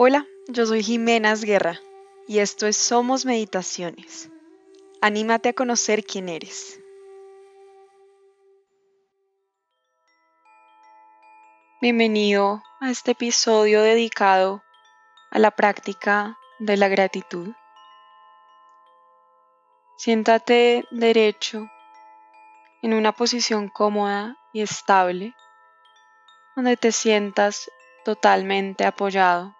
Hola, yo soy Jimenas Guerra y esto es Somos Meditaciones. Anímate a conocer quién eres. Bienvenido a este episodio dedicado a la práctica de la gratitud. Siéntate derecho en una posición cómoda y estable donde te sientas totalmente apoyado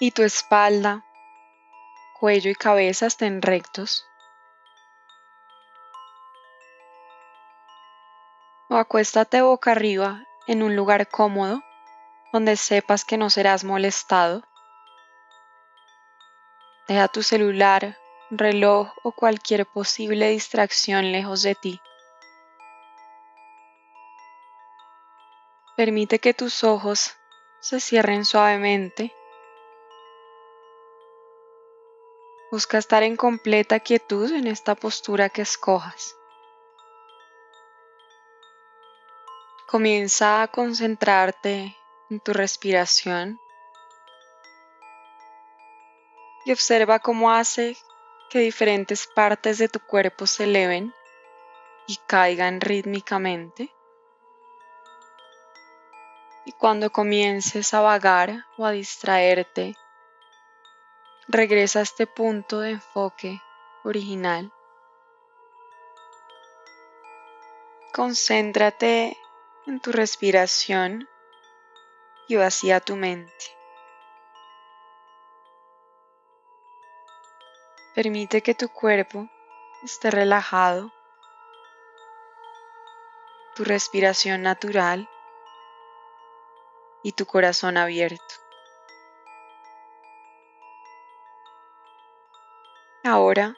y tu espalda, cuello y cabeza estén rectos. O acuéstate boca arriba en un lugar cómodo donde sepas que no serás molestado. Deja tu celular, reloj o cualquier posible distracción lejos de ti. Permite que tus ojos se cierren suavemente Busca estar en completa quietud en esta postura que escojas. Comienza a concentrarte en tu respiración y observa cómo hace que diferentes partes de tu cuerpo se eleven y caigan rítmicamente. Y cuando comiences a vagar o a distraerte, regresa a este punto de enfoque original. Concéntrate en tu respiración y vacía tu mente. Permite que tu cuerpo esté relajado, tu respiración natural y tu corazón abierto. Ahora,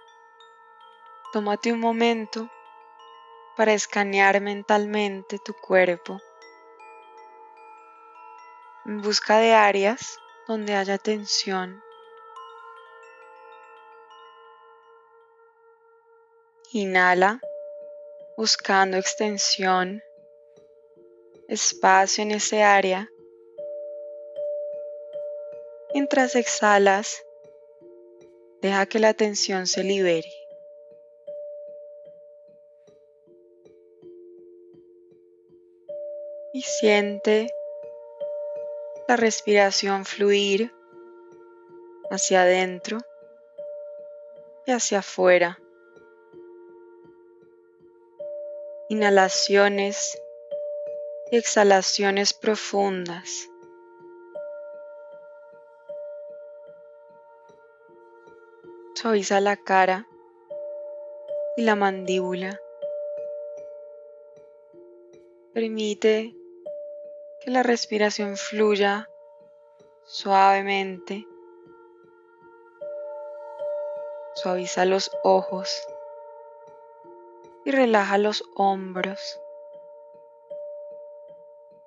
tómate un momento para escanear mentalmente tu cuerpo en busca de áreas donde haya tensión. Inhala buscando extensión, espacio en ese área. Mientras exhalas, Deja que la tensión se libere. Y siente la respiración fluir hacia adentro y hacia afuera. Inhalaciones y exhalaciones profundas. Suaviza la cara y la mandíbula. Permite que la respiración fluya suavemente. Suaviza los ojos y relaja los hombros.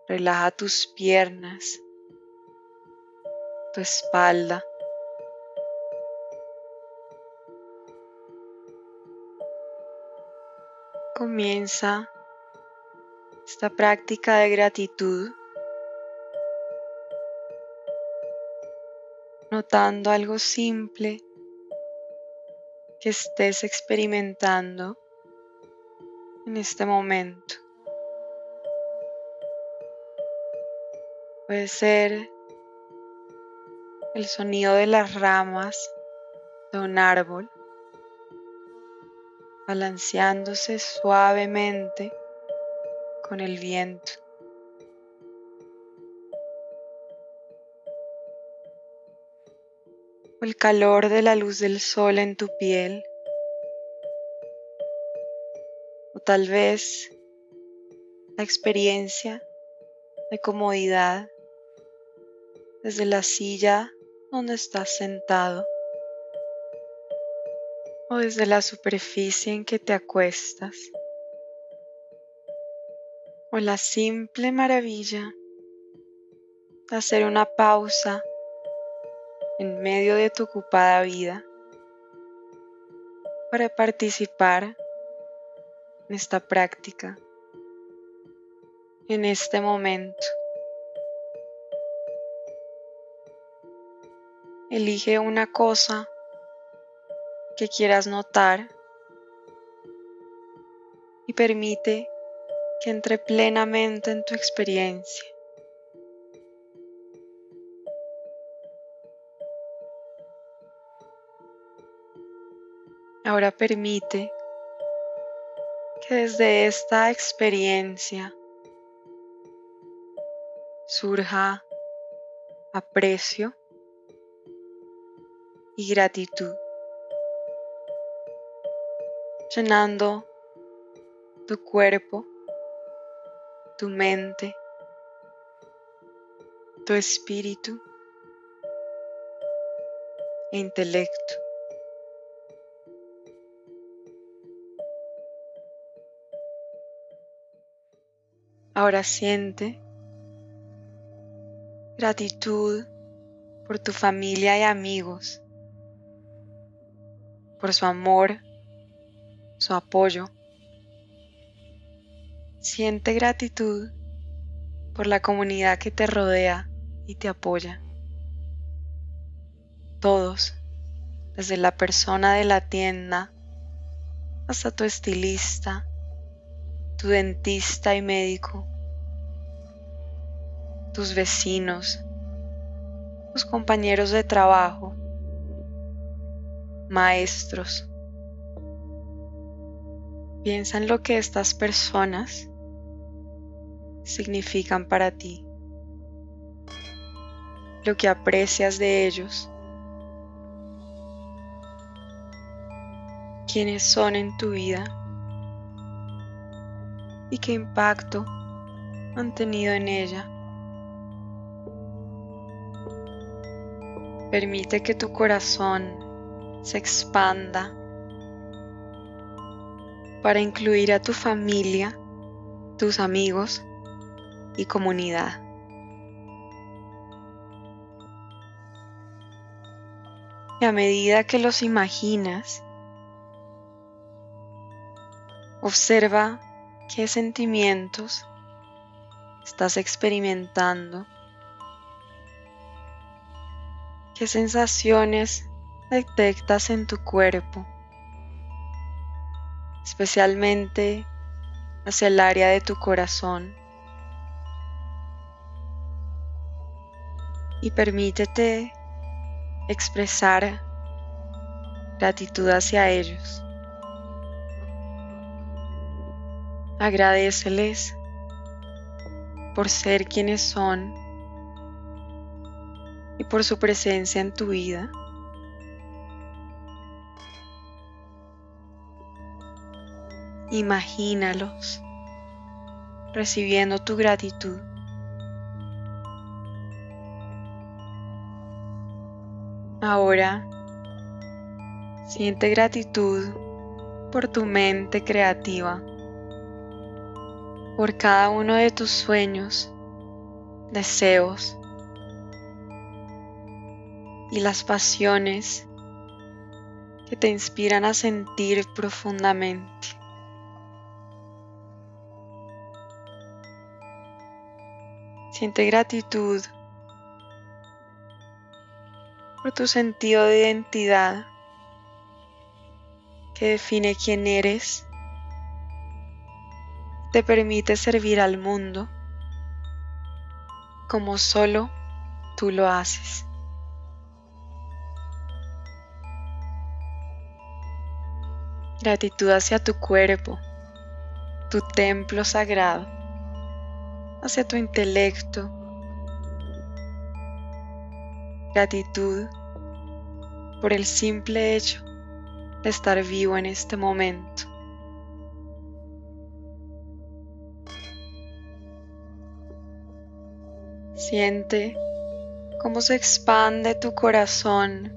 Relaja tus piernas, tu espalda. Comienza esta práctica de gratitud notando algo simple que estés experimentando en este momento. Puede ser el sonido de las ramas de un árbol balanceándose suavemente con el viento. El calor de la luz del sol en tu piel. O tal vez la experiencia de comodidad desde la silla donde estás sentado desde la superficie en que te acuestas o la simple maravilla de hacer una pausa en medio de tu ocupada vida para participar en esta práctica, en este momento. elige una cosa que quieras notar y permite que entre plenamente en tu experiencia. Ahora permite que desde esta experiencia surja aprecio y gratitud, llenando tu cuerpo, tu mente, tu espíritu e intelecto. Ahora siente gratitud por tu familia y amigos, por su amor, su apoyo. Siente gratitud por la comunidad que te rodea y te apoya. Todos, desde la persona de la tienda hasta tu estilista, tu dentista y médico, tus vecinos, tus compañeros de trabajo, maestros. Piensa en lo que estas personas significan para ti, lo que aprecias de ellos, quiénes son en tu vida y qué impacto han tenido en ella. Permite que tu corazón se expanda para incluir a tu familia, tus amigos y comunidad. Y a medida que los imaginas, observa ¿Qué sentimientos estás experimentando? ¿Qué sensaciones detectas en tu cuerpo? Especialmente hacia el área de tu corazón. Y permítete expresar gratitud hacia ellos. Agradeceles por ser quienes son y por su presencia en tu vida. Imagínalos recibiendo tu gratitud. Ahora siente gratitud por tu mente creativa por cada uno de tus sueños, deseos y las pasiones que te inspiran a sentir profundamente. Siente gratitud por tu sentido de identidad que define quién eres te permite servir al mundo como solo tú lo haces. Gratitud hacia tu cuerpo, tu templo sagrado, hacia tu intelecto. Gratitud por el simple hecho de estar vivo en este momento. Siente cómo se expande tu corazón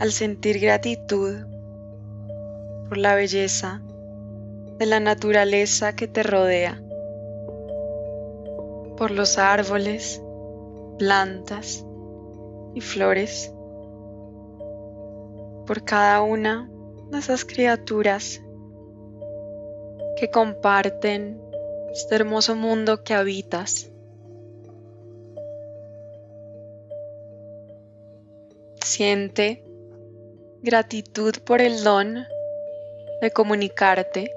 al sentir gratitud por la belleza de la naturaleza que te rodea, por los árboles, plantas y flores, por cada una de esas criaturas que comparten este hermoso mundo que habitas. Siente gratitud por el don de comunicarte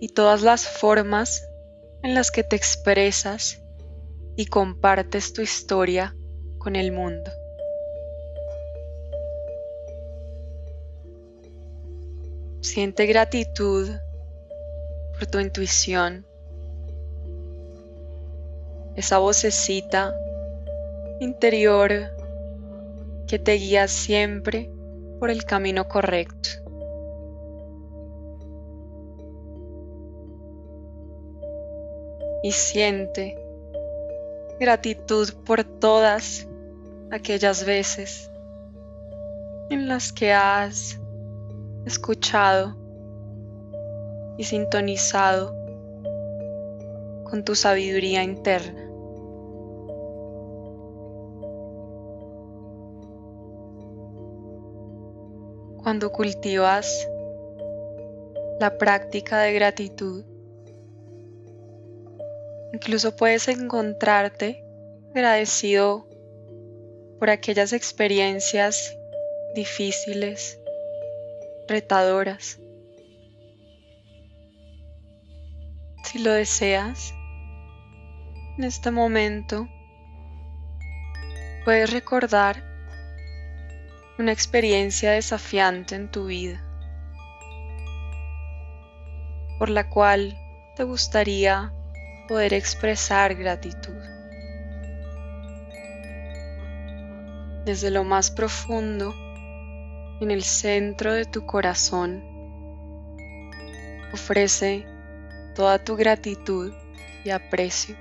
y todas las formas en las que te expresas y compartes tu historia con el mundo. Siente gratitud por tu intuición, esa vocecita interior que te guía siempre por el camino correcto. Y siente gratitud por todas aquellas veces en las que has escuchado y sintonizado con tu sabiduría interna. Cuando cultivas la práctica de gratitud, incluso puedes encontrarte agradecido por aquellas experiencias difíciles, retadoras. Si lo deseas, en este momento puedes recordar una experiencia desafiante en tu vida, por la cual te gustaría poder expresar gratitud. Desde lo más profundo, en el centro de tu corazón, ofrece toda tu gratitud y aprecio.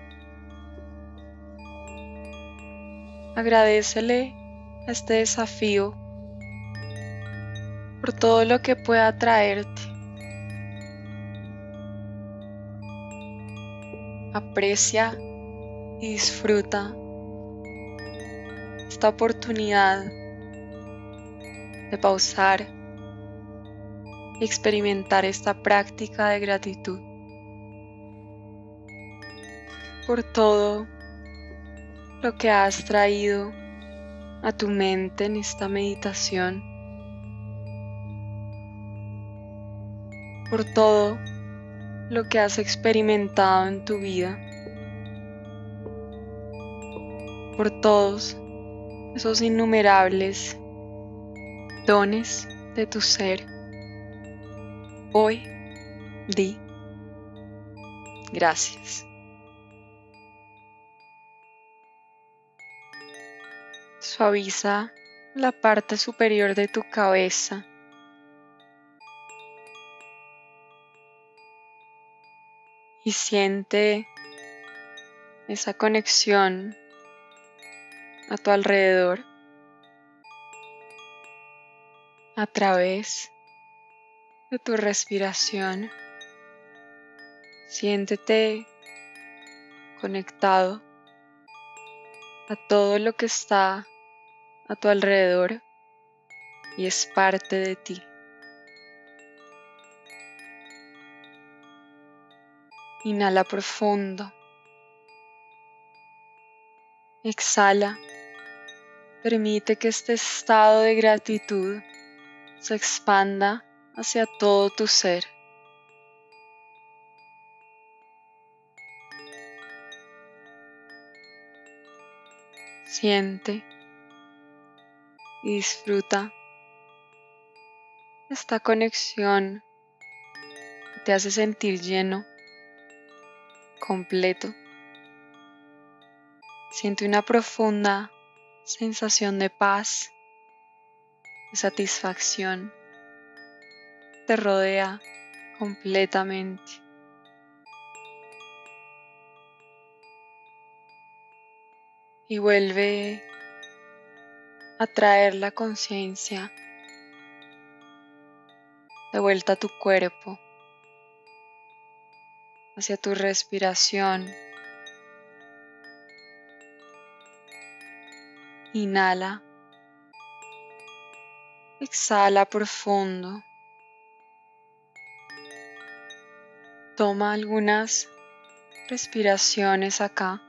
Agradecele a este desafío por todo lo que pueda traerte. Aprecia y disfruta esta oportunidad de pausar y experimentar esta práctica de gratitud por todo lo que has traído a tu mente en esta meditación. por todo lo que has experimentado en tu vida, por todos esos innumerables dones de tu ser. Hoy di gracias. Suaviza la parte superior de tu cabeza y siente esa conexión a tu alrededor a través de tu respiración. Siéntete conectado a todo lo que está a tu alrededor y es parte de ti. Inhala profundo. Exhala. Permite que este estado de gratitud se expanda hacia todo tu ser. Siente y disfruta esta conexión que te hace sentir lleno completo. Siente una profunda sensación de paz, de satisfacción. Te rodea completamente. Y vuelve a traer la conciencia de vuelta a tu cuerpo hacia tu respiración. Inhala. Exhala profundo. Toma algunas respiraciones acá,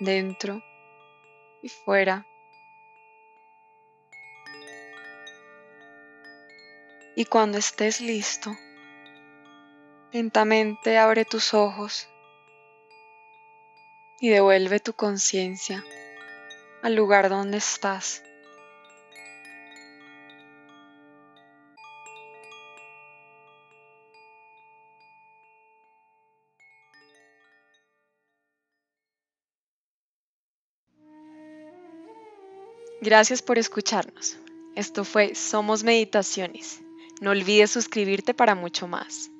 dentro y fuera. Y cuando estés listo, lentamente abre tus ojos y devuelve tu conciencia al lugar donde estás. Gracias por escucharnos. Esto fue Somos Meditaciones. No olvides suscribirte para mucho más.